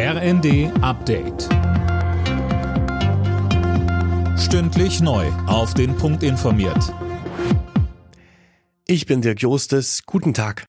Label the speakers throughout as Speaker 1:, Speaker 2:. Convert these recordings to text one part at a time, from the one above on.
Speaker 1: RND Update. Stündlich neu. Auf den Punkt informiert.
Speaker 2: Ich bin Dirk Jostes. Guten Tag.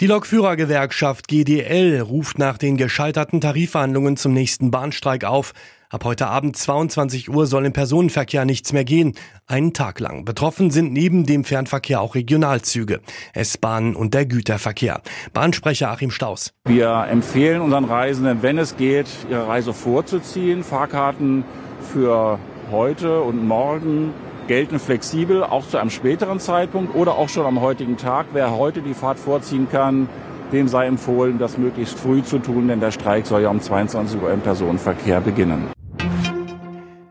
Speaker 2: Die Lokführergewerkschaft GDL ruft nach den gescheiterten Tarifverhandlungen zum nächsten Bahnstreik auf. Ab heute Abend 22 Uhr soll im Personenverkehr nichts mehr gehen. Einen Tag lang. Betroffen sind neben dem Fernverkehr auch Regionalzüge, S-Bahnen und der Güterverkehr. Bahnsprecher Achim Staus.
Speaker 3: Wir empfehlen unseren Reisenden, wenn es geht, ihre Reise vorzuziehen. Fahrkarten für heute und morgen gelten flexibel, auch zu einem späteren Zeitpunkt oder auch schon am heutigen Tag. Wer heute die Fahrt vorziehen kann, dem sei empfohlen, das möglichst früh zu tun, denn der Streik soll ja um 22 Uhr im Personenverkehr beginnen.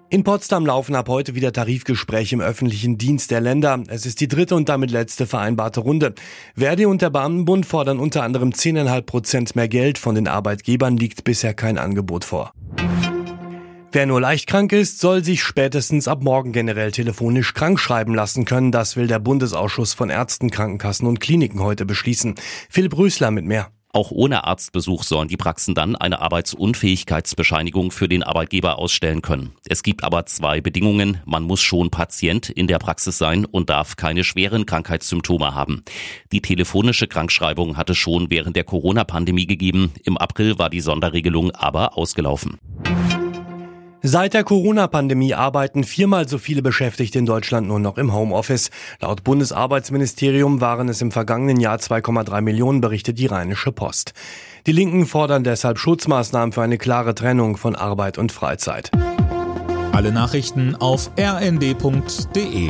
Speaker 2: In Potsdam laufen ab heute wieder Tarifgespräche im öffentlichen Dienst der Länder. Es ist die dritte und damit letzte vereinbarte Runde. Verdi und der Beamtenbund fordern unter anderem 10,5 Prozent mehr Geld. Von den Arbeitgebern liegt bisher kein Angebot vor. Wer nur leicht krank ist, soll sich spätestens ab morgen generell telefonisch krank schreiben lassen können. Das will der Bundesausschuss von Ärzten, Krankenkassen und Kliniken heute beschließen. Philipp Rösler mit mehr.
Speaker 4: Auch ohne Arztbesuch sollen die Praxen dann eine Arbeitsunfähigkeitsbescheinigung für den Arbeitgeber ausstellen können. Es gibt aber zwei Bedingungen. Man muss schon Patient in der Praxis sein und darf keine schweren Krankheitssymptome haben. Die telefonische Krankschreibung hatte schon während der Corona-Pandemie gegeben. Im April war die Sonderregelung aber ausgelaufen.
Speaker 2: Seit der Corona-Pandemie arbeiten viermal so viele Beschäftigte in Deutschland nur noch im Homeoffice. Laut Bundesarbeitsministerium waren es im vergangenen Jahr 2,3 Millionen, berichtet die Rheinische Post. Die Linken fordern deshalb Schutzmaßnahmen für eine klare Trennung von Arbeit und Freizeit.
Speaker 1: Alle Nachrichten auf rnd.de